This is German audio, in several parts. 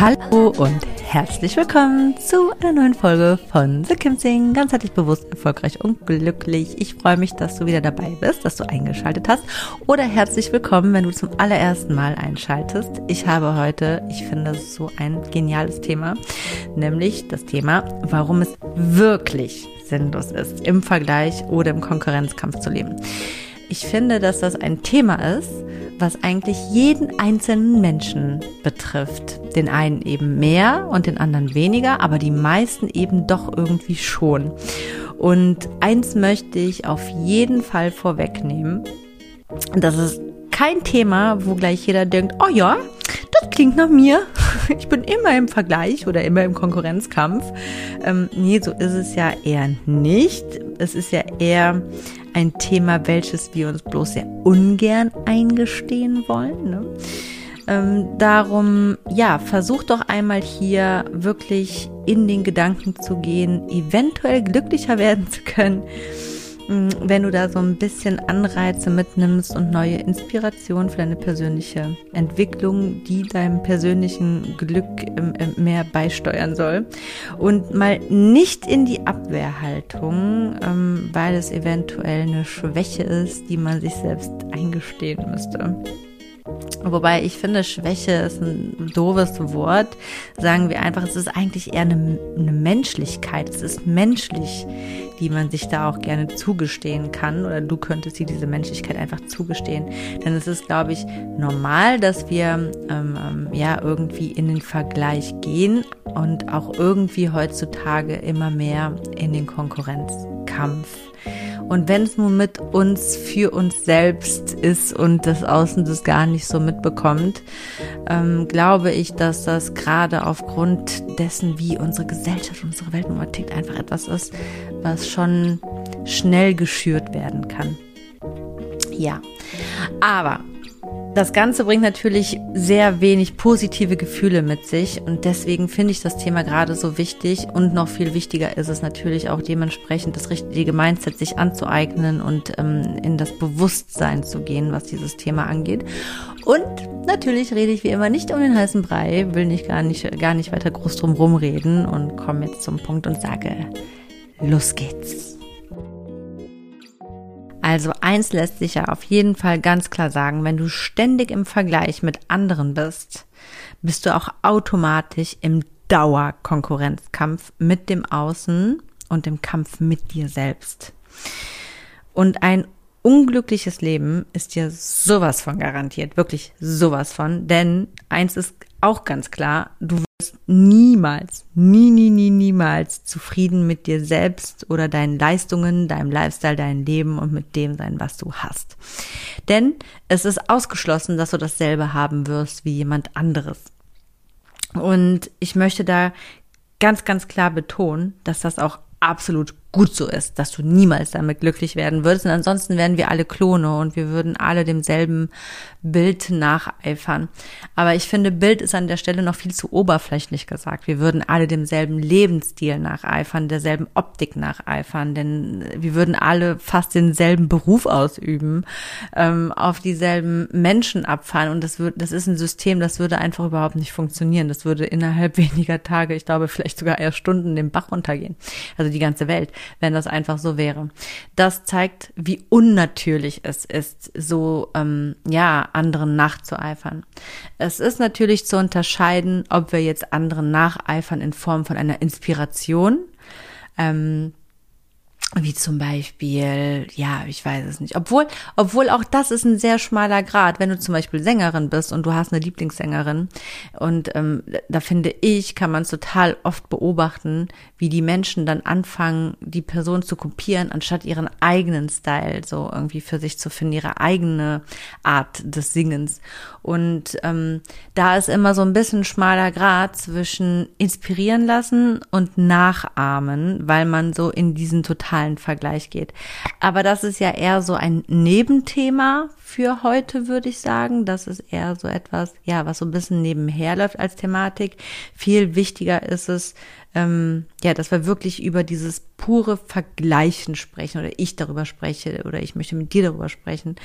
Hallo und herzlich willkommen zu einer neuen Folge von The Kim Sing. Ganzheitlich bewusst, erfolgreich und glücklich. Ich freue mich, dass du wieder dabei bist, dass du eingeschaltet hast. Oder herzlich willkommen, wenn du zum allerersten Mal einschaltest. Ich habe heute, ich finde, so ein geniales Thema, nämlich das Thema, warum es wirklich sinnlos ist, im Vergleich oder im Konkurrenzkampf zu leben. Ich finde, dass das ein Thema ist, was eigentlich jeden einzelnen Menschen betrifft. Den einen eben mehr und den anderen weniger, aber die meisten eben doch irgendwie schon. Und eins möchte ich auf jeden Fall vorwegnehmen. Das ist kein Thema, wo gleich jeder denkt, oh ja, das klingt nach mir. Ich bin immer im Vergleich oder immer im Konkurrenzkampf. Ähm, nee, so ist es ja eher nicht. Es ist ja eher ein Thema, welches wir uns bloß sehr ungern eingestehen wollen. Ne? Ähm, darum, ja, versuch doch einmal hier wirklich in den Gedanken zu gehen, eventuell glücklicher werden zu können wenn du da so ein bisschen Anreize mitnimmst und neue Inspirationen für deine persönliche Entwicklung, die deinem persönlichen Glück mehr beisteuern soll. Und mal nicht in die Abwehrhaltung, ähm, weil es eventuell eine Schwäche ist, die man sich selbst eingestehen müsste. Wobei ich finde, Schwäche ist ein doofes Wort. Sagen wir einfach, es ist eigentlich eher eine, eine, Menschlichkeit. Es ist menschlich, die man sich da auch gerne zugestehen kann. Oder du könntest dir diese Menschlichkeit einfach zugestehen. Denn es ist, glaube ich, normal, dass wir ähm, ähm, ja irgendwie in den Vergleich gehen und auch irgendwie heutzutage immer mehr in den Konkurrenzkampf und wenn es nun mit uns für uns selbst ist und das Außen das gar nicht so mitbekommt, ähm, glaube ich, dass das gerade aufgrund dessen, wie unsere Gesellschaft, unsere Weltnummer tickt, einfach etwas ist, was schon schnell geschürt werden kann. Ja, aber das Ganze bringt natürlich sehr wenig positive Gefühle mit sich und deswegen finde ich das Thema gerade so wichtig und noch viel wichtiger ist es natürlich auch dementsprechend das richtige Mindset sich anzueignen und ähm, in das Bewusstsein zu gehen, was dieses Thema angeht. Und natürlich rede ich wie immer nicht um den heißen Brei, will nicht gar nicht, gar nicht weiter groß drum rumreden und komme jetzt zum Punkt und sage, los geht's. Also eins lässt sich ja auf jeden Fall ganz klar sagen, wenn du ständig im Vergleich mit anderen bist, bist du auch automatisch im Dauerkonkurrenzkampf mit dem Außen und im Kampf mit dir selbst. Und ein unglückliches Leben ist dir sowas von garantiert, wirklich sowas von, denn eins ist auch ganz klar, du niemals, nie, nie, nie, niemals zufrieden mit dir selbst oder deinen Leistungen, deinem Lifestyle, deinem Leben und mit dem sein, was du hast. Denn es ist ausgeschlossen, dass du dasselbe haben wirst wie jemand anderes. Und ich möchte da ganz, ganz klar betonen, dass das auch absolut gut so ist, dass du niemals damit glücklich werden würdest. Und ansonsten wären wir alle Klone und wir würden alle demselben Bild nacheifern. Aber ich finde, Bild ist an der Stelle noch viel zu oberflächlich gesagt. Wir würden alle demselben Lebensstil nacheifern, derselben Optik nacheifern, denn wir würden alle fast denselben Beruf ausüben, ähm, auf dieselben Menschen abfahren. Und das, würde, das ist ein System, das würde einfach überhaupt nicht funktionieren. Das würde innerhalb weniger Tage, ich glaube vielleicht sogar eher Stunden, den Bach runtergehen. Also die ganze Welt. Wenn das einfach so wäre. Das zeigt, wie unnatürlich es ist, so ähm, ja anderen nachzueifern. Es ist natürlich zu unterscheiden, ob wir jetzt anderen nacheifern in Form von einer Inspiration. Ähm, wie zum Beispiel, ja, ich weiß es nicht. Obwohl, obwohl auch das ist ein sehr schmaler Grad. Wenn du zum Beispiel Sängerin bist und du hast eine Lieblingssängerin und ähm, da finde ich, kann man es total oft beobachten, wie die Menschen dann anfangen, die Person zu kopieren, anstatt ihren eigenen Style so irgendwie für sich zu finden, ihre eigene Art des Singens. Und ähm, da ist immer so ein bisschen schmaler Grad zwischen inspirieren lassen und nachahmen, weil man so in diesen totalen Vergleich geht. Aber das ist ja eher so ein Nebenthema für heute, würde ich sagen. Das ist eher so etwas, ja, was so ein bisschen nebenher läuft als Thematik. Viel wichtiger ist es, ähm, ja, dass wir wirklich über dieses pure Vergleichen sprechen oder ich darüber spreche oder ich möchte mit dir darüber sprechen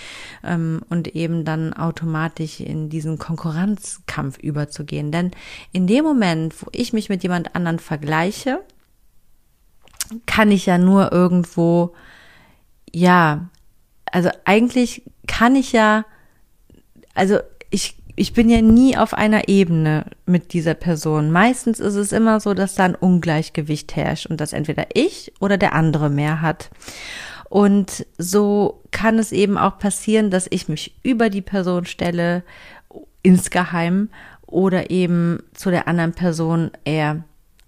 ähm, und eben dann automatisch in diesen Konkurrenzkampf überzugehen. Denn in dem Moment, wo ich mich mit jemand anderen vergleiche, kann ich ja nur irgendwo, ja, also eigentlich kann ich ja, also ich ich bin ja nie auf einer Ebene mit dieser Person. Meistens ist es immer so, dass da ein Ungleichgewicht herrscht und dass entweder ich oder der andere mehr hat. Und so kann es eben auch passieren, dass ich mich über die Person stelle, insgeheim, oder eben zu der anderen Person eher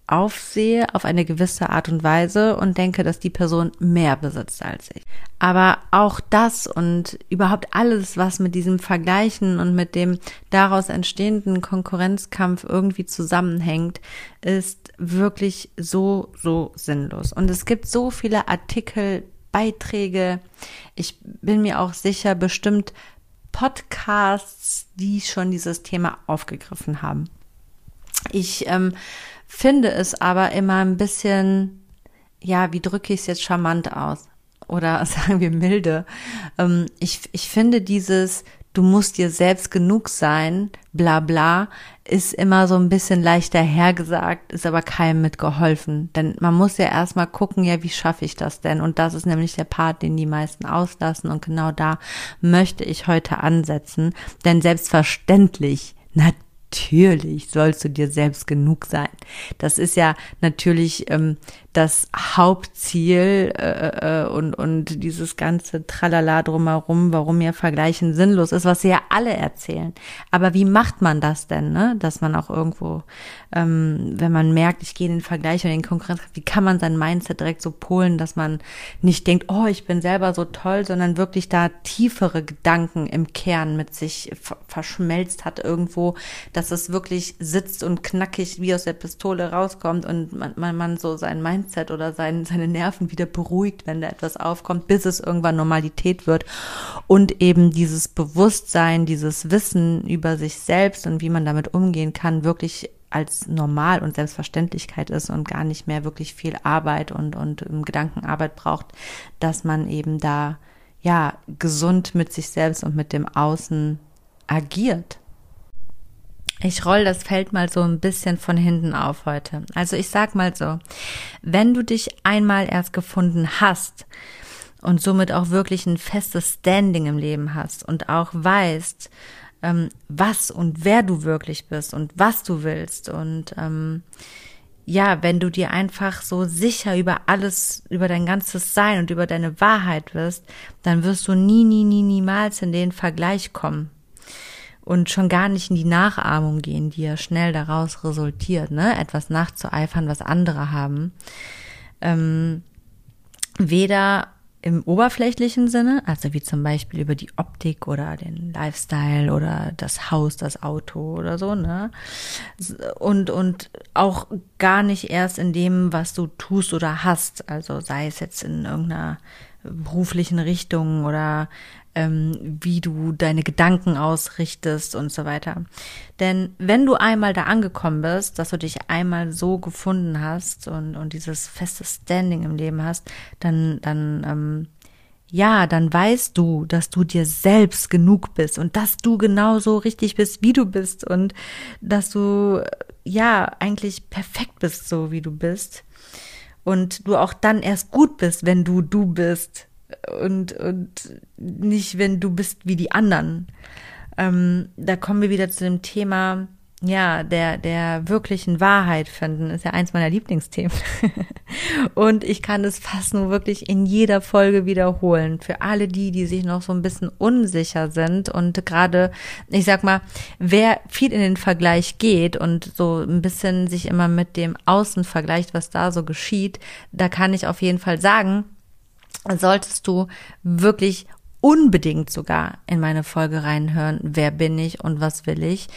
aufsehe auf eine gewisse Art und Weise und denke, dass die Person mehr besitzt als ich. Aber auch das und überhaupt alles, was mit diesem Vergleichen und mit dem daraus entstehenden Konkurrenzkampf irgendwie zusammenhängt, ist wirklich so, so sinnlos. Und es gibt so viele Artikel, Beiträge. Ich bin mir auch sicher, bestimmt Podcasts, die schon dieses Thema aufgegriffen haben. Ich ähm, finde es aber immer ein bisschen, ja, wie drücke ich es jetzt charmant aus? Oder sagen wir milde. Ähm, ich, ich finde dieses, du musst dir selbst genug sein, bla bla, ist immer so ein bisschen leichter hergesagt, ist aber keinem mitgeholfen. Denn man muss ja erstmal gucken, ja, wie schaffe ich das denn? Und das ist nämlich der Part, den die meisten auslassen. Und genau da möchte ich heute ansetzen. Denn selbstverständlich, natürlich, natürlich sollst du dir selbst genug sein. Das ist ja natürlich ähm, das Hauptziel äh, äh, und, und dieses ganze Tralala drumherum, warum ja Vergleichen sinnlos ist, was sie ja alle erzählen. Aber wie macht man das denn, ne? dass man auch irgendwo, ähm, wenn man merkt, ich gehe in den Vergleich und in den Konkurrenz, wie kann man sein Mindset direkt so polen, dass man nicht denkt, oh, ich bin selber so toll, sondern wirklich da tiefere Gedanken im Kern mit sich verschmelzt hat irgendwo, dass es wirklich sitzt und knackig wie aus der Pistole rauskommt und man, man, man so sein Mindset oder sein, seine Nerven wieder beruhigt, wenn da etwas aufkommt, bis es irgendwann Normalität wird. Und eben dieses Bewusstsein, dieses Wissen über sich selbst und wie man damit umgehen kann, wirklich als normal und Selbstverständlichkeit ist und gar nicht mehr wirklich viel Arbeit und, und Gedankenarbeit braucht, dass man eben da ja gesund mit sich selbst und mit dem Außen agiert. Ich roll das Feld mal so ein bisschen von hinten auf heute. Also ich sag mal so, wenn du dich einmal erst gefunden hast und somit auch wirklich ein festes Standing im Leben hast und auch weißt, ähm, was und wer du wirklich bist und was du willst und ähm, ja, wenn du dir einfach so sicher über alles, über dein ganzes Sein und über deine Wahrheit wirst, dann wirst du nie, nie, nie, niemals in den Vergleich kommen und schon gar nicht in die Nachahmung gehen, die ja schnell daraus resultiert, ne? Etwas nachzueifern, was andere haben. Ähm, weder im oberflächlichen Sinne, also wie zum Beispiel über die Optik oder den Lifestyle oder das Haus, das Auto oder so, ne? Und, und auch gar nicht erst in dem, was du tust oder hast, also sei es jetzt in irgendeiner beruflichen Richtung oder ähm, wie du deine Gedanken ausrichtest und so weiter. Denn wenn du einmal da angekommen bist, dass du dich einmal so gefunden hast und, und dieses feste Standing im Leben hast, dann, dann, ähm, ja, dann weißt du, dass du dir selbst genug bist und dass du genauso richtig bist, wie du bist und dass du, ja, eigentlich perfekt bist, so wie du bist. und du auch dann erst gut bist, wenn du du bist und, und nicht, wenn du bist wie die anderen. Ähm, da kommen wir wieder zu dem Thema, ja, der, der wirklichen Wahrheit finden, ist ja eins meiner Lieblingsthemen. und ich kann es fast nur wirklich in jeder Folge wiederholen. Für alle die, die sich noch so ein bisschen unsicher sind und gerade, ich sag mal, wer viel in den Vergleich geht und so ein bisschen sich immer mit dem Außen vergleicht, was da so geschieht, da kann ich auf jeden Fall sagen, solltest du wirklich unbedingt sogar in meine Folge reinhören, wer bin ich und was will ich,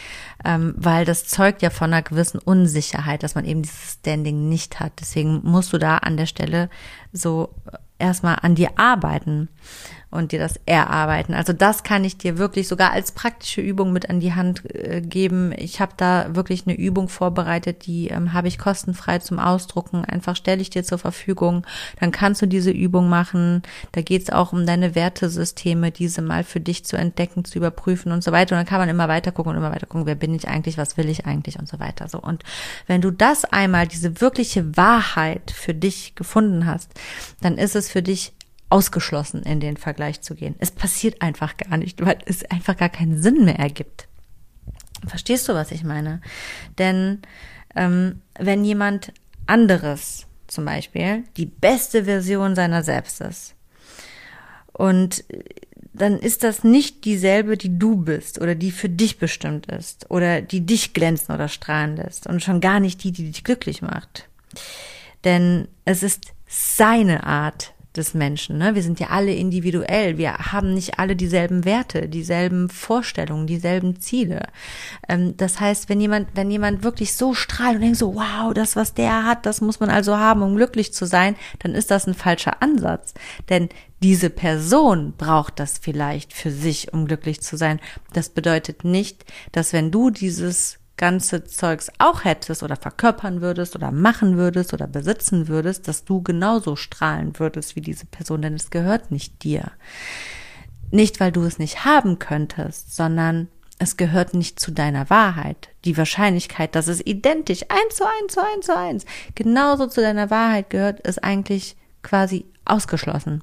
ähm, weil das zeugt ja von einer gewissen Unsicherheit, dass man eben dieses Standing nicht hat. Deswegen musst du da an der Stelle so erstmal an dir arbeiten und dir das erarbeiten. Also das kann ich dir wirklich sogar als praktische Übung mit an die Hand äh, geben. Ich habe da wirklich eine Übung vorbereitet, die ähm, habe ich kostenfrei zum Ausdrucken. Einfach stelle ich dir zur Verfügung. Dann kannst du diese Übung machen. Da geht es auch um deine Wertesysteme, diese mal für dich zu entdecken, zu überprüfen und so weiter. Und dann kann man immer weiter gucken und immer weiter gucken, wer bin ich eigentlich, was will ich eigentlich und so weiter. So und wenn du das einmal diese wirkliche Wahrheit für dich gefunden hast, dann ist es für dich ausgeschlossen, in den Vergleich zu gehen. Es passiert einfach gar nicht, weil es einfach gar keinen Sinn mehr ergibt. Verstehst du, was ich meine? Denn ähm, wenn jemand anderes zum Beispiel die beste Version seiner selbst ist und dann ist das nicht dieselbe, die du bist oder die für dich bestimmt ist oder die dich glänzen oder strahlen lässt und schon gar nicht die, die dich glücklich macht. Denn es ist seine Art, des Menschen. Ne? Wir sind ja alle individuell. Wir haben nicht alle dieselben Werte, dieselben Vorstellungen, dieselben Ziele. Ähm, das heißt, wenn jemand, wenn jemand wirklich so strahlt und denkt so, wow, das, was der hat, das muss man also haben, um glücklich zu sein, dann ist das ein falscher Ansatz. Denn diese Person braucht das vielleicht für sich, um glücklich zu sein. Das bedeutet nicht, dass wenn du dieses ganze Zeugs auch hättest oder verkörpern würdest oder machen würdest oder besitzen würdest, dass du genauso strahlen würdest wie diese Person, denn es gehört nicht dir. Nicht, weil du es nicht haben könntest, sondern es gehört nicht zu deiner Wahrheit. Die Wahrscheinlichkeit, dass es identisch eins zu eins zu eins zu eins genauso zu deiner Wahrheit gehört, ist eigentlich quasi ausgeschlossen.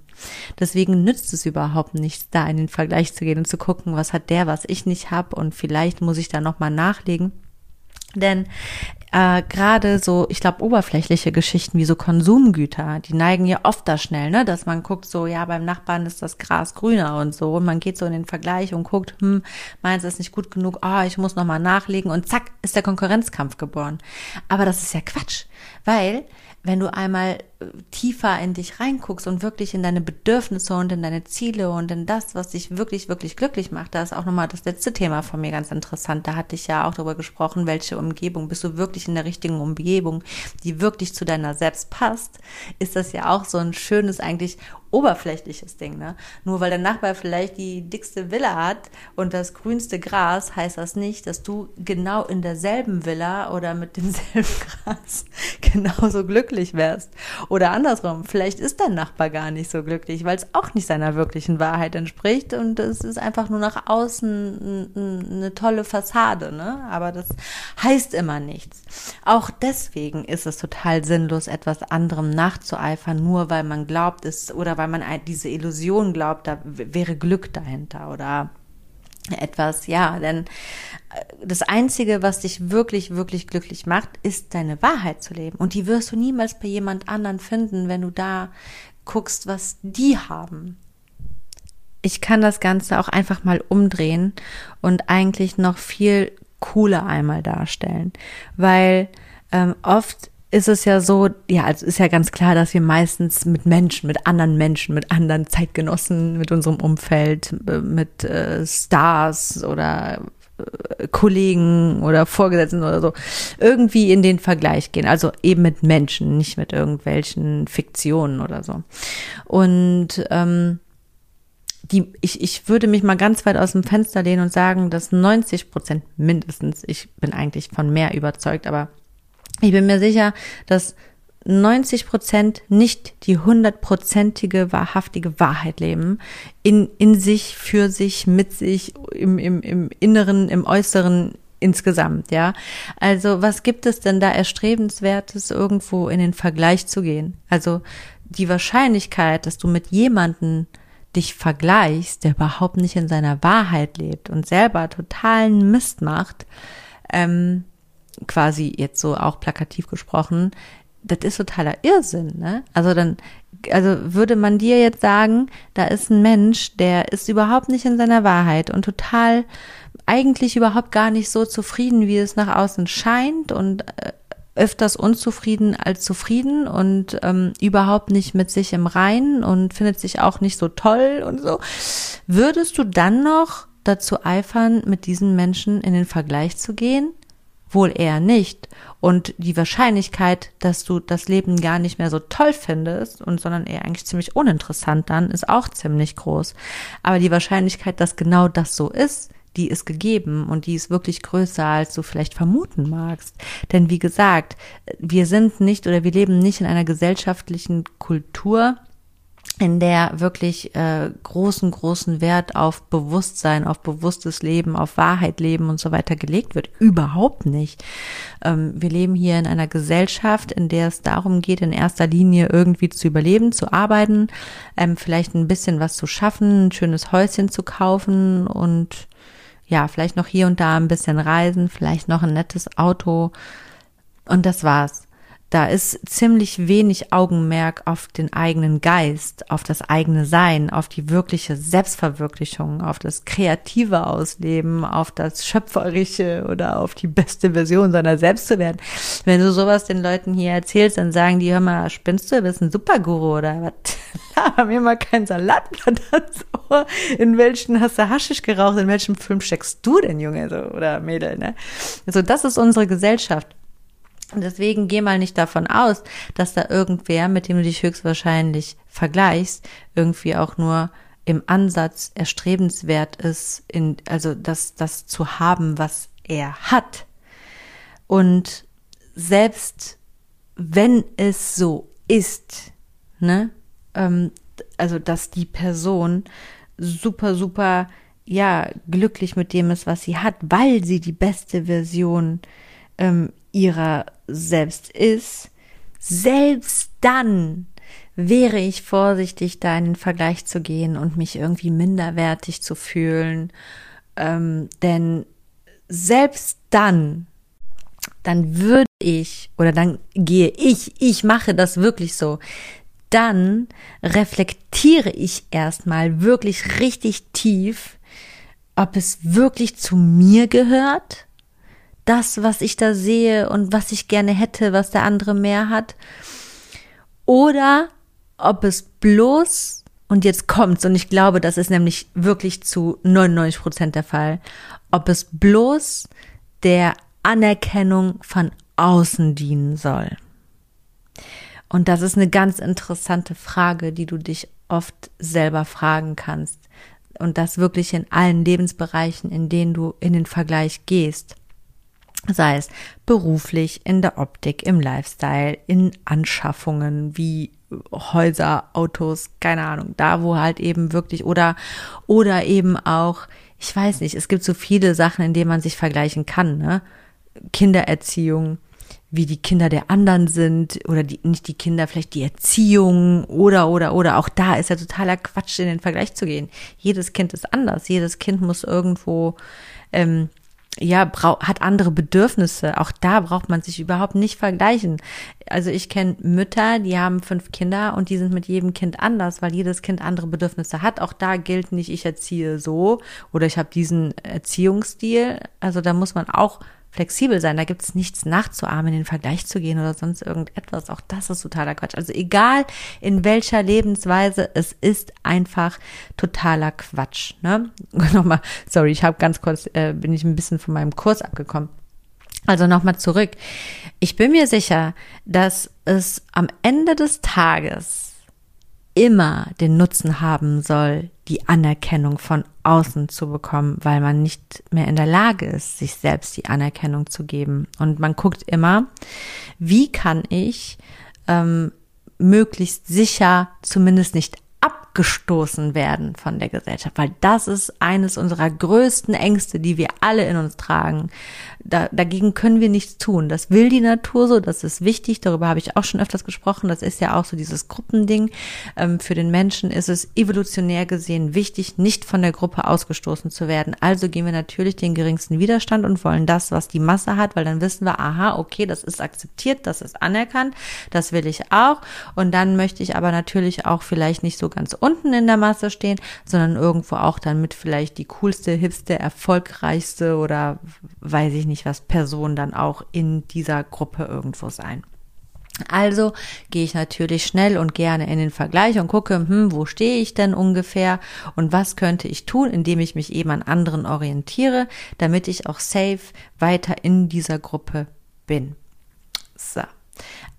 Deswegen nützt es überhaupt nichts, da in den Vergleich zu gehen und zu gucken, was hat der, was ich nicht habe und vielleicht muss ich da nochmal nachlegen. Denn äh, gerade so, ich glaube, oberflächliche Geschichten wie so Konsumgüter, die neigen ja oft da schnell, ne, dass man guckt so, ja, beim Nachbarn ist das Gras grüner und so und man geht so in den Vergleich und guckt, hm, meins ist nicht gut genug, oh, ich muss nochmal nachlegen und zack, ist der Konkurrenzkampf geboren. Aber das ist ja Quatsch, weil wenn du einmal äh, tiefer in dich reinguckst und wirklich in deine Bedürfnisse und in deine Ziele und in das, was dich wirklich, wirklich glücklich macht, da ist auch nochmal das letzte Thema von mir ganz interessant. Da hatte ich ja auch darüber gesprochen, welche Umgebung, bist du wirklich in der richtigen Umgebung, die wirklich zu deiner selbst passt, ist das ja auch so ein schönes, eigentlich oberflächliches Ding, ne? Nur weil der Nachbar vielleicht die dickste Villa hat und das grünste Gras, heißt das nicht, dass du genau in derselben Villa oder mit demselben Gras genauso glücklich wärst. Oder andersrum, vielleicht ist dein Nachbar gar nicht so glücklich, weil es auch nicht seiner wirklichen Wahrheit entspricht und es ist einfach nur nach außen eine tolle Fassade, ne? Aber das heißt immer nichts. Auch deswegen ist es total sinnlos, etwas anderem nachzueifern, nur weil man glaubt, es oder weil man diese Illusion glaubt, da wäre Glück dahinter oder etwas, ja, denn äh, das Einzige, was dich wirklich, wirklich glücklich macht, ist deine Wahrheit zu leben. Und die wirst du niemals bei jemand anderen finden, wenn du da guckst, was die haben. Ich kann das Ganze auch einfach mal umdrehen und eigentlich noch viel cooler einmal darstellen, weil ähm, oft ist es ja so, ja, also ist ja ganz klar, dass wir meistens mit Menschen, mit anderen Menschen, mit anderen Zeitgenossen, mit unserem Umfeld, äh, mit äh, Stars oder äh, Kollegen oder Vorgesetzten oder so irgendwie in den Vergleich gehen. Also eben mit Menschen, nicht mit irgendwelchen Fiktionen oder so. Und ähm, die, ich, ich würde mich mal ganz weit aus dem Fenster lehnen und sagen, dass 90 Prozent mindestens, ich bin eigentlich von mehr überzeugt, aber ich bin mir sicher, dass 90 Prozent nicht die hundertprozentige, wahrhaftige Wahrheit leben, in, in sich, für sich, mit sich, im, im, im Inneren, im Äußeren, insgesamt, ja. Also was gibt es denn da erstrebenswertes, irgendwo in den Vergleich zu gehen? Also die Wahrscheinlichkeit, dass du mit jemanden dich vergleichst, der überhaupt nicht in seiner Wahrheit lebt und selber totalen Mist macht, ähm, quasi jetzt so auch plakativ gesprochen, das ist totaler Irrsinn, ne? Also dann, also würde man dir jetzt sagen, da ist ein Mensch, der ist überhaupt nicht in seiner Wahrheit und total eigentlich überhaupt gar nicht so zufrieden, wie es nach außen scheint und äh, öfters unzufrieden als zufrieden und ähm, überhaupt nicht mit sich im Reinen und findet sich auch nicht so toll und so. Würdest du dann noch dazu eifern, mit diesen Menschen in den Vergleich zu gehen? Wohl eher nicht. Und die Wahrscheinlichkeit, dass du das Leben gar nicht mehr so toll findest und sondern eher eigentlich ziemlich uninteressant dann, ist auch ziemlich groß. Aber die Wahrscheinlichkeit, dass genau das so ist, die ist gegeben und die ist wirklich größer, als du vielleicht vermuten magst. Denn wie gesagt, wir sind nicht oder wir leben nicht in einer gesellschaftlichen Kultur, in der wirklich äh, großen, großen Wert auf Bewusstsein, auf bewusstes Leben, auf Wahrheit leben und so weiter gelegt wird. Überhaupt nicht. Ähm, wir leben hier in einer Gesellschaft, in der es darum geht, in erster Linie irgendwie zu überleben, zu arbeiten, ähm, vielleicht ein bisschen was zu schaffen, ein schönes Häuschen zu kaufen und ja, vielleicht noch hier und da ein bisschen reisen, vielleicht noch ein nettes Auto und das war's. Da ist ziemlich wenig Augenmerk auf den eigenen Geist, auf das eigene Sein, auf die wirkliche Selbstverwirklichung, auf das kreative Ausleben, auf das schöpferische oder auf die beste Version seiner selbst zu werden. Wenn du sowas den Leuten hier erzählst, dann sagen die, hör mal, spinnst du, bist ein Superguru oder was? Laber mir mal kein Salatblatt ans Ohr. In welchen hast du Haschisch geraucht? In welchem Film steckst du denn, Junge, so, oder Mädel, ne? Also, das ist unsere Gesellschaft. Deswegen geh mal nicht davon aus, dass da irgendwer, mit dem du dich höchstwahrscheinlich vergleichst, irgendwie auch nur im Ansatz erstrebenswert ist, in, also das, das zu haben, was er hat. Und selbst wenn es so ist, ne, ähm, also dass die Person super, super, ja, glücklich mit dem ist, was sie hat, weil sie die beste Version ähm, ihrer selbst ist, selbst dann wäre ich vorsichtig, da in den Vergleich zu gehen und mich irgendwie minderwertig zu fühlen. Ähm, denn selbst dann, dann würde ich oder dann gehe ich, ich mache das wirklich so, dann reflektiere ich erstmal wirklich richtig tief, ob es wirklich zu mir gehört das, was ich da sehe und was ich gerne hätte, was der andere mehr hat. Oder ob es bloß, und jetzt kommt's, und ich glaube, das ist nämlich wirklich zu 99 Prozent der Fall, ob es bloß der Anerkennung von außen dienen soll. Und das ist eine ganz interessante Frage, die du dich oft selber fragen kannst. Und das wirklich in allen Lebensbereichen, in denen du in den Vergleich gehst sei es beruflich, in der Optik, im Lifestyle, in Anschaffungen wie Häuser, Autos, keine Ahnung, da wo halt eben wirklich oder oder eben auch, ich weiß nicht, es gibt so viele Sachen, in denen man sich vergleichen kann, ne? Kindererziehung, wie die Kinder der anderen sind oder die nicht die Kinder, vielleicht die Erziehung oder oder oder auch da ist ja totaler Quatsch in den Vergleich zu gehen. Jedes Kind ist anders, jedes Kind muss irgendwo ähm, ja, hat andere Bedürfnisse. Auch da braucht man sich überhaupt nicht vergleichen. Also ich kenne Mütter, die haben fünf Kinder und die sind mit jedem Kind anders, weil jedes Kind andere Bedürfnisse hat. Auch da gilt nicht, ich erziehe so oder ich habe diesen Erziehungsstil. Also da muss man auch flexibel sein. Da gibt es nichts nachzuahmen, in den Vergleich zu gehen oder sonst irgendetwas. Auch das ist totaler Quatsch. Also egal in welcher Lebensweise, es ist einfach totaler Quatsch. Ne? Nochmal, sorry, ich habe ganz kurz, äh, bin ich ein bisschen von meinem Kurs abgekommen. Also nochmal zurück. Ich bin mir sicher, dass es am Ende des Tages immer den Nutzen haben soll, die Anerkennung von außen zu bekommen, weil man nicht mehr in der Lage ist, sich selbst die Anerkennung zu geben. Und man guckt immer, wie kann ich ähm, möglichst sicher, zumindest nicht abgestoßen werden von der Gesellschaft, weil das ist eines unserer größten Ängste, die wir alle in uns tragen. Da, dagegen können wir nichts tun. Das will die Natur so, das ist wichtig, darüber habe ich auch schon öfters gesprochen, das ist ja auch so dieses Gruppending. Ähm, für den Menschen ist es evolutionär gesehen wichtig, nicht von der Gruppe ausgestoßen zu werden. Also gehen wir natürlich den geringsten Widerstand und wollen das, was die Masse hat, weil dann wissen wir, aha, okay, das ist akzeptiert, das ist anerkannt, das will ich auch. Und dann möchte ich aber natürlich auch vielleicht nicht so ganz unten in der Masse stehen, sondern irgendwo auch dann mit vielleicht die coolste, hipste, erfolgreichste oder weiß ich nicht was Person dann auch in dieser Gruppe irgendwo sein. Also gehe ich natürlich schnell und gerne in den Vergleich und gucke, hm, wo stehe ich denn ungefähr und was könnte ich tun, indem ich mich eben an anderen orientiere, damit ich auch safe weiter in dieser Gruppe bin.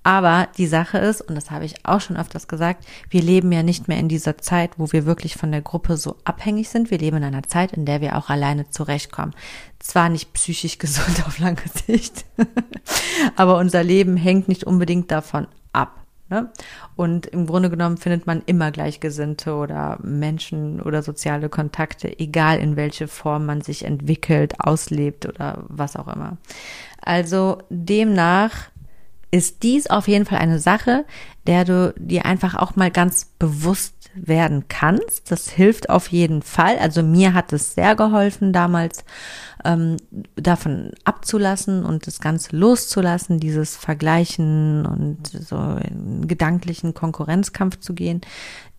Aber die Sache ist, und das habe ich auch schon öfters gesagt, wir leben ja nicht mehr in dieser Zeit, wo wir wirklich von der Gruppe so abhängig sind. Wir leben in einer Zeit, in der wir auch alleine zurechtkommen. Zwar nicht psychisch gesund auf lange Sicht, aber unser Leben hängt nicht unbedingt davon ab. Ne? Und im Grunde genommen findet man immer Gleichgesinnte oder Menschen oder soziale Kontakte, egal in welche Form man sich entwickelt, auslebt oder was auch immer. Also demnach ist dies auf jeden Fall eine Sache, der du dir einfach auch mal ganz bewusst werden kannst. Das hilft auf jeden Fall. Also mir hat es sehr geholfen damals, ähm, davon abzulassen und das Ganze loszulassen, dieses Vergleichen und so in gedanklichen Konkurrenzkampf zu gehen,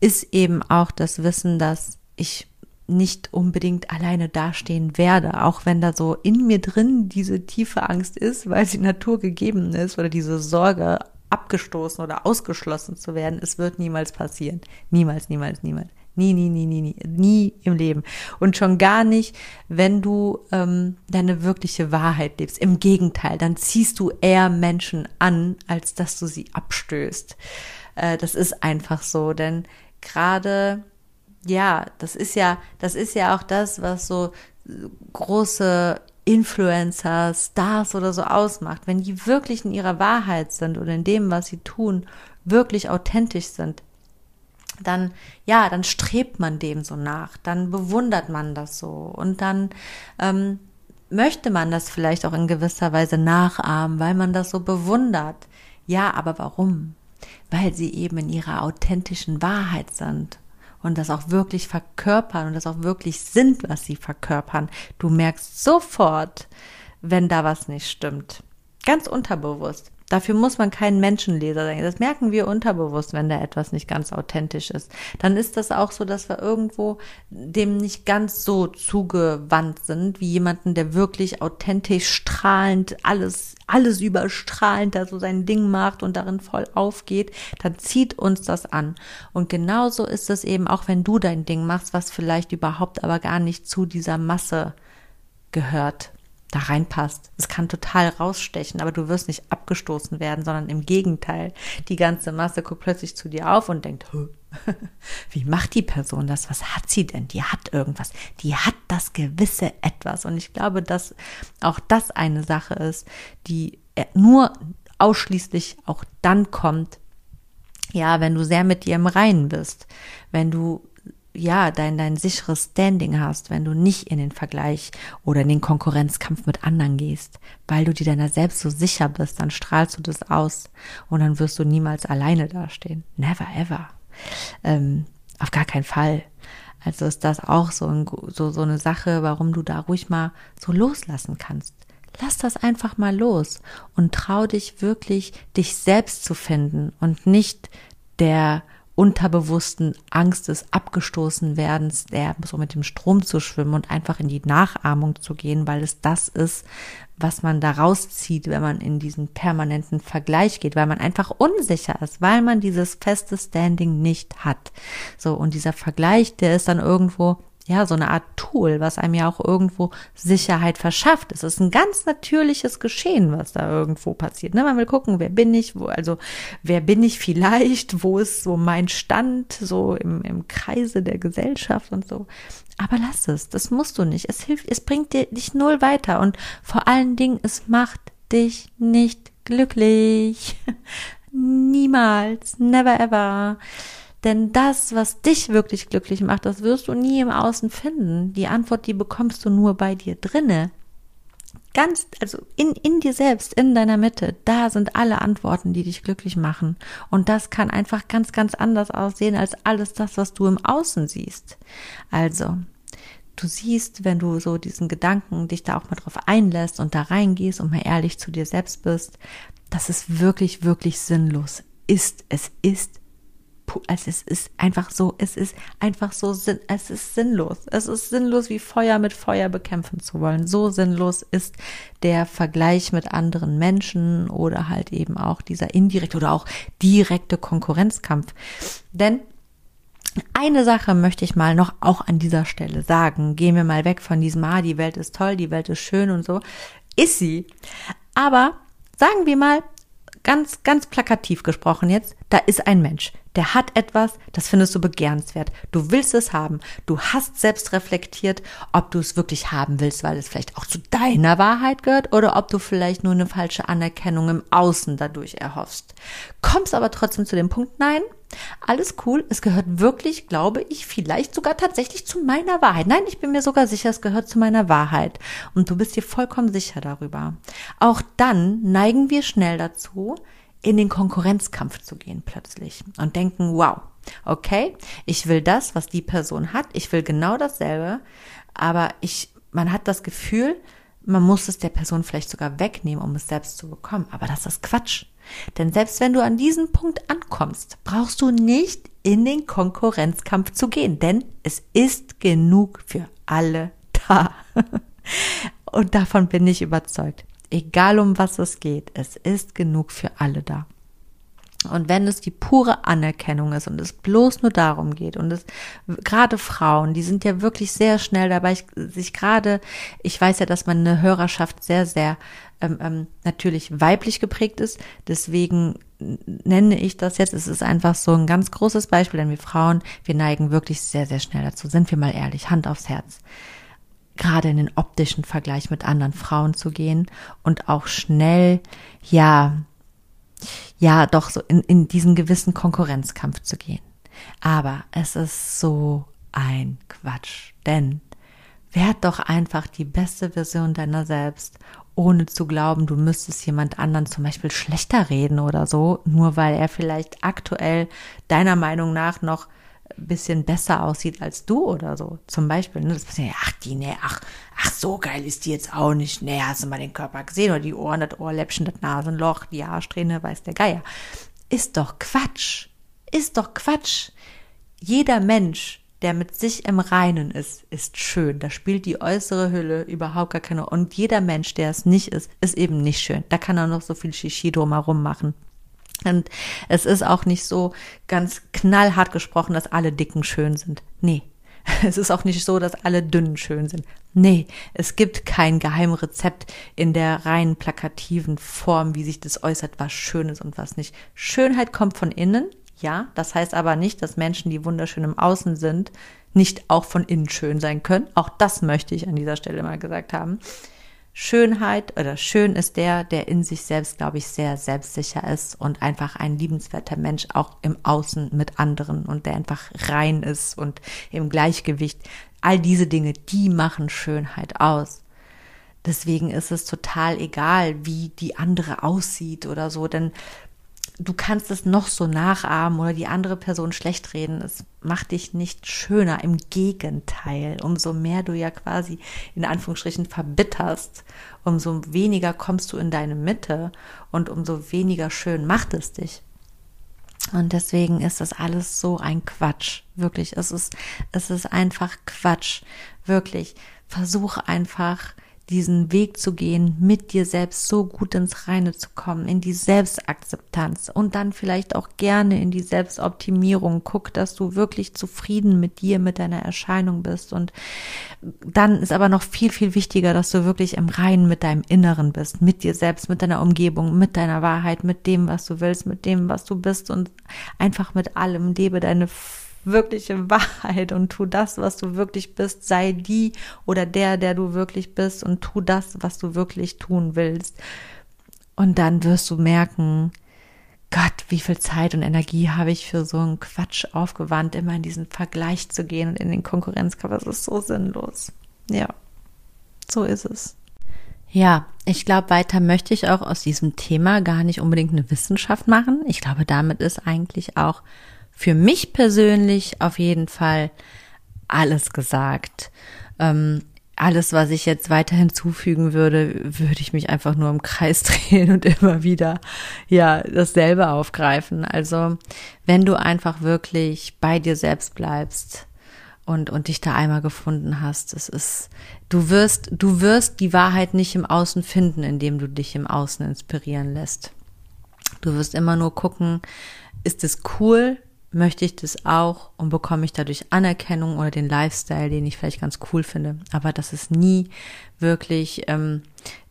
ist eben auch das Wissen, dass ich nicht unbedingt alleine dastehen werde, auch wenn da so in mir drin diese tiefe Angst ist, weil sie Natur gegeben ist oder diese Sorge abgestoßen oder ausgeschlossen zu werden. Es wird niemals passieren. Niemals, niemals, niemals. Nie, nie, nie, nie, nie, nie im Leben. Und schon gar nicht, wenn du ähm, deine wirkliche Wahrheit lebst. Im Gegenteil, dann ziehst du eher Menschen an, als dass du sie abstößt. Äh, das ist einfach so, denn gerade ja, das ist ja, das ist ja auch das, was so große Influencer, Stars oder so ausmacht. Wenn die wirklich in ihrer Wahrheit sind oder in dem, was sie tun, wirklich authentisch sind, dann, ja, dann strebt man dem so nach, dann bewundert man das so und dann ähm, möchte man das vielleicht auch in gewisser Weise nachahmen, weil man das so bewundert. Ja, aber warum? Weil sie eben in ihrer authentischen Wahrheit sind und das auch wirklich verkörpern und das auch wirklich sind, was sie verkörpern. Du merkst sofort, wenn da was nicht stimmt. Ganz unterbewusst. Dafür muss man kein Menschenleser sein. Das merken wir unterbewusst, wenn da etwas nicht ganz authentisch ist. Dann ist das auch so, dass wir irgendwo dem nicht ganz so zugewandt sind, wie jemanden, der wirklich authentisch strahlend alles, alles überstrahlend da so sein Ding macht und darin voll aufgeht. Dann zieht uns das an. Und genauso ist es eben auch, wenn du dein Ding machst, was vielleicht überhaupt aber gar nicht zu dieser Masse gehört da reinpasst. Es kann total rausstechen, aber du wirst nicht abgestoßen werden, sondern im Gegenteil. Die ganze Masse guckt plötzlich zu dir auf und denkt, wie macht die Person das? Was hat sie denn? Die hat irgendwas. Die hat das gewisse etwas. Und ich glaube, dass auch das eine Sache ist, die nur ausschließlich auch dann kommt, ja, wenn du sehr mit dir im Reinen bist, wenn du ja, dein, dein sicheres Standing hast, wenn du nicht in den Vergleich oder in den Konkurrenzkampf mit anderen gehst, weil du dir deiner selbst so sicher bist, dann strahlst du das aus und dann wirst du niemals alleine dastehen. Never ever. Ähm, auf gar keinen Fall. Also ist das auch so, ein, so, so eine Sache, warum du da ruhig mal so loslassen kannst. Lass das einfach mal los und trau dich wirklich, dich selbst zu finden und nicht der unterbewussten Angst des Abgestoßenwerdens, der so mit dem Strom zu schwimmen und einfach in die Nachahmung zu gehen, weil es das ist, was man da rauszieht, wenn man in diesen permanenten Vergleich geht, weil man einfach unsicher ist, weil man dieses feste Standing nicht hat. So, und dieser Vergleich, der ist dann irgendwo ja, so eine Art Tool, was einem ja auch irgendwo Sicherheit verschafft. Es ist ein ganz natürliches Geschehen, was da irgendwo passiert. Ne? Man will gucken, wer bin ich, wo, also wer bin ich vielleicht, wo ist so mein Stand, so im, im Kreise der Gesellschaft und so. Aber lass es, das musst du nicht. Es hilft, es bringt dir dich null weiter und vor allen Dingen, es macht dich nicht glücklich. Niemals, never ever. Denn das, was dich wirklich glücklich macht, das wirst du nie im Außen finden. Die Antwort, die bekommst du nur bei dir drinne. Ganz, also in, in dir selbst, in deiner Mitte, da sind alle Antworten, die dich glücklich machen. Und das kann einfach ganz, ganz anders aussehen als alles das, was du im Außen siehst. Also, du siehst, wenn du so diesen Gedanken dich da auch mal drauf einlässt und da reingehst und mal ehrlich zu dir selbst bist, dass es wirklich, wirklich sinnlos ist. Es ist also es ist einfach so, es ist einfach so, es ist sinnlos. Es ist sinnlos, wie Feuer mit Feuer bekämpfen zu wollen. So sinnlos ist der Vergleich mit anderen Menschen oder halt eben auch dieser indirekte oder auch direkte Konkurrenzkampf. Denn eine Sache möchte ich mal noch auch an dieser Stelle sagen. Gehen wir mal weg von diesem, ah, die Welt ist toll, die Welt ist schön und so. Ist sie. Aber sagen wir mal, ganz, ganz plakativ gesprochen jetzt, da ist ein Mensch, der hat etwas, das findest du begehrenswert. Du willst es haben. Du hast selbst reflektiert, ob du es wirklich haben willst, weil es vielleicht auch zu deiner Wahrheit gehört oder ob du vielleicht nur eine falsche Anerkennung im Außen dadurch erhoffst. Kommst aber trotzdem zu dem Punkt, nein, alles cool, es gehört wirklich, glaube ich, vielleicht sogar tatsächlich zu meiner Wahrheit. Nein, ich bin mir sogar sicher, es gehört zu meiner Wahrheit. Und du bist dir vollkommen sicher darüber. Auch dann neigen wir schnell dazu, in den Konkurrenzkampf zu gehen plötzlich und denken, wow, okay, ich will das, was die Person hat, ich will genau dasselbe, aber ich, man hat das Gefühl, man muss es der Person vielleicht sogar wegnehmen, um es selbst zu bekommen. Aber das ist Quatsch. Denn selbst wenn du an diesen Punkt ankommst, brauchst du nicht in den Konkurrenzkampf zu gehen, denn es ist genug für alle da. Und davon bin ich überzeugt. Egal um was es geht, es ist genug für alle da. Und wenn es die pure Anerkennung ist und es bloß nur darum geht und es gerade Frauen, die sind ja wirklich sehr schnell dabei, sich gerade, ich weiß ja, dass meine Hörerschaft sehr, sehr ähm, ähm, natürlich weiblich geprägt ist, deswegen nenne ich das jetzt, es ist einfach so ein ganz großes Beispiel, denn wir Frauen, wir neigen wirklich sehr, sehr schnell dazu, sind wir mal ehrlich, Hand aufs Herz gerade in den optischen Vergleich mit anderen Frauen zu gehen und auch schnell, ja, ja, doch so in, in diesen gewissen Konkurrenzkampf zu gehen. Aber es ist so ein Quatsch, denn werd doch einfach die beste Version deiner selbst, ohne zu glauben, du müsstest jemand anderen zum Beispiel schlechter reden oder so, nur weil er vielleicht aktuell deiner Meinung nach noch bisschen besser aussieht als du oder so. Zum Beispiel, ne, das passiert, ach, die, ne, ach, ach, so geil ist die jetzt auch nicht. Ne, hast du mal den Körper gesehen oder die Ohren, das Ohrläppchen, das Nasenloch, die Haarsträhne, weiß der Geier. Ist doch Quatsch. Ist doch Quatsch. Jeder Mensch, der mit sich im Reinen ist, ist schön. Da spielt die äußere Hülle überhaupt gar keine. Und jeder Mensch, der es nicht ist, ist eben nicht schön. Da kann er noch so viel Shishi drumherum machen. Und es ist auch nicht so ganz knallhart gesprochen, dass alle Dicken schön sind. Nee. Es ist auch nicht so, dass alle Dünnen schön sind. Nee, es gibt kein Geheimrezept in der rein plakativen Form, wie sich das äußert, was schön ist und was nicht. Schönheit kommt von innen, ja. Das heißt aber nicht, dass Menschen, die wunderschön im Außen sind, nicht auch von innen schön sein können. Auch das möchte ich an dieser Stelle mal gesagt haben. Schönheit oder schön ist der, der in sich selbst, glaube ich, sehr selbstsicher ist und einfach ein liebenswerter Mensch auch im Außen mit anderen und der einfach rein ist und im Gleichgewicht. All diese Dinge, die machen Schönheit aus. Deswegen ist es total egal, wie die andere aussieht oder so, denn du kannst es noch so nachahmen oder die andere Person schlecht reden. Es macht dich nicht schöner. Im Gegenteil. Umso mehr du ja quasi in Anführungsstrichen verbitterst, umso weniger kommst du in deine Mitte und umso weniger schön macht es dich. Und deswegen ist das alles so ein Quatsch. Wirklich. Es ist, es ist einfach Quatsch. Wirklich. Versuch einfach, diesen Weg zu gehen, mit dir selbst so gut ins Reine zu kommen, in die Selbstakzeptanz und dann vielleicht auch gerne in die Selbstoptimierung. Guck, dass du wirklich zufrieden mit dir, mit deiner Erscheinung bist. Und dann ist aber noch viel, viel wichtiger, dass du wirklich im Reinen mit deinem Inneren bist, mit dir selbst, mit deiner Umgebung, mit deiner Wahrheit, mit dem, was du willst, mit dem, was du bist und einfach mit allem. Lebe deine wirkliche Wahrheit und tu das, was du wirklich bist. Sei die oder der, der du wirklich bist und tu das, was du wirklich tun willst. Und dann wirst du merken, Gott, wie viel Zeit und Energie habe ich für so einen Quatsch aufgewandt, immer in diesen Vergleich zu gehen und in den Konkurrenzkampf. Das ist so sinnlos. Ja, so ist es. Ja, ich glaube, weiter möchte ich auch aus diesem Thema gar nicht unbedingt eine Wissenschaft machen. Ich glaube, damit ist eigentlich auch für mich persönlich auf jeden Fall alles gesagt. Ähm, alles, was ich jetzt weiter hinzufügen würde, würde ich mich einfach nur im Kreis drehen und immer wieder, ja, dasselbe aufgreifen. Also, wenn du einfach wirklich bei dir selbst bleibst, und, und dich da einmal gefunden hast. Es ist, du wirst, du wirst die Wahrheit nicht im Außen finden, indem du dich im Außen inspirieren lässt. Du wirst immer nur gucken, ist es cool? Möchte ich das auch und bekomme ich dadurch Anerkennung oder den Lifestyle, den ich vielleicht ganz cool finde. Aber das ist nie wirklich ähm,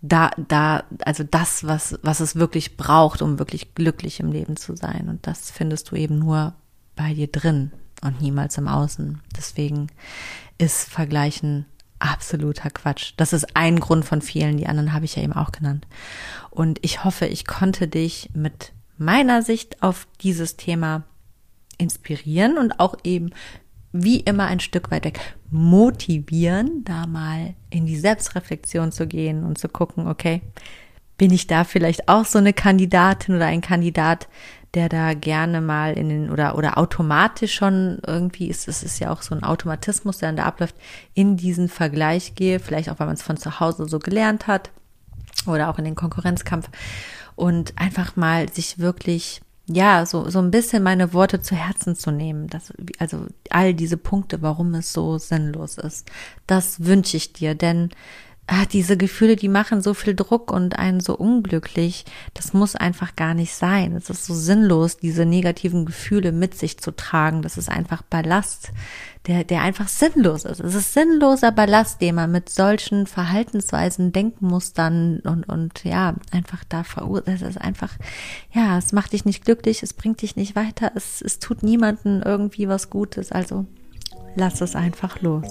da, da, also das, was, was es wirklich braucht, um wirklich glücklich im Leben zu sein. Und das findest du eben nur bei dir drin und niemals im Außen. Deswegen ist Vergleichen absoluter Quatsch. Das ist ein Grund von vielen, die anderen habe ich ja eben auch genannt. Und ich hoffe, ich konnte dich mit meiner Sicht auf dieses Thema inspirieren und auch eben wie immer ein Stück weit weg motivieren, da mal in die Selbstreflexion zu gehen und zu gucken, okay, bin ich da vielleicht auch so eine Kandidatin oder ein Kandidat, der da gerne mal in den oder oder automatisch schon irgendwie ist es ist ja auch so ein Automatismus, der dann da abläuft, in diesen Vergleich gehe, vielleicht auch weil man es von zu Hause so gelernt hat oder auch in den Konkurrenzkampf und einfach mal sich wirklich ja, so, so ein bisschen meine Worte zu Herzen zu nehmen. Das, also all diese Punkte, warum es so sinnlos ist. Das wünsche ich dir, denn ah, diese Gefühle, die machen so viel Druck und einen so unglücklich. Das muss einfach gar nicht sein. Es ist so sinnlos, diese negativen Gefühle mit sich zu tragen. Das ist einfach Ballast, der, der einfach sinnlos ist. Es ist sinnloser Ballast, den man mit solchen Verhaltensweisen, Denkmustern und, und ja, einfach da verursacht. Es ist einfach, ja, es macht dich nicht glücklich, es bringt dich nicht weiter, es, es tut niemanden irgendwie was Gutes. Also lass es einfach los.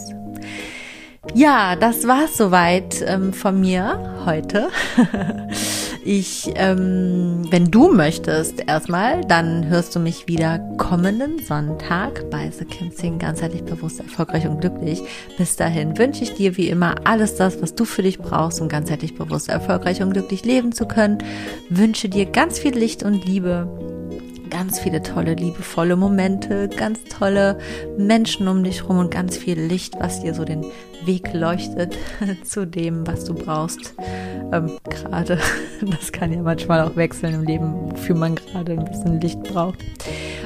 Ja, das war's soweit ähm, von mir heute. ich, ähm, wenn du möchtest, erstmal, dann hörst du mich wieder kommenden Sonntag bei The Kim Sing ganzheitlich bewusst, erfolgreich und glücklich. Bis dahin wünsche ich dir wie immer alles das, was du für dich brauchst, um ganzheitlich bewusst, erfolgreich und glücklich leben zu können. Wünsche dir ganz viel Licht und Liebe ganz viele tolle, liebevolle Momente, ganz tolle Menschen um dich rum und ganz viel Licht, was dir so den Weg leuchtet zu dem, was du brauchst. Ähm, gerade, das kann ja manchmal auch wechseln im Leben, wofür man gerade ein bisschen Licht braucht.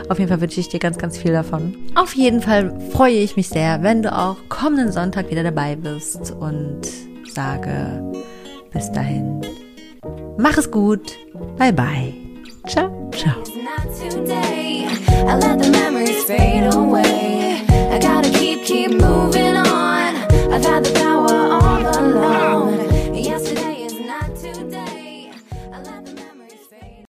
Auf jeden Fall wünsche ich dir ganz, ganz viel davon. Auf jeden Fall freue ich mich sehr, wenn du auch kommenden Sonntag wieder dabei bist und sage bis dahin. Mach es gut. Bye bye. Ciao, ciao.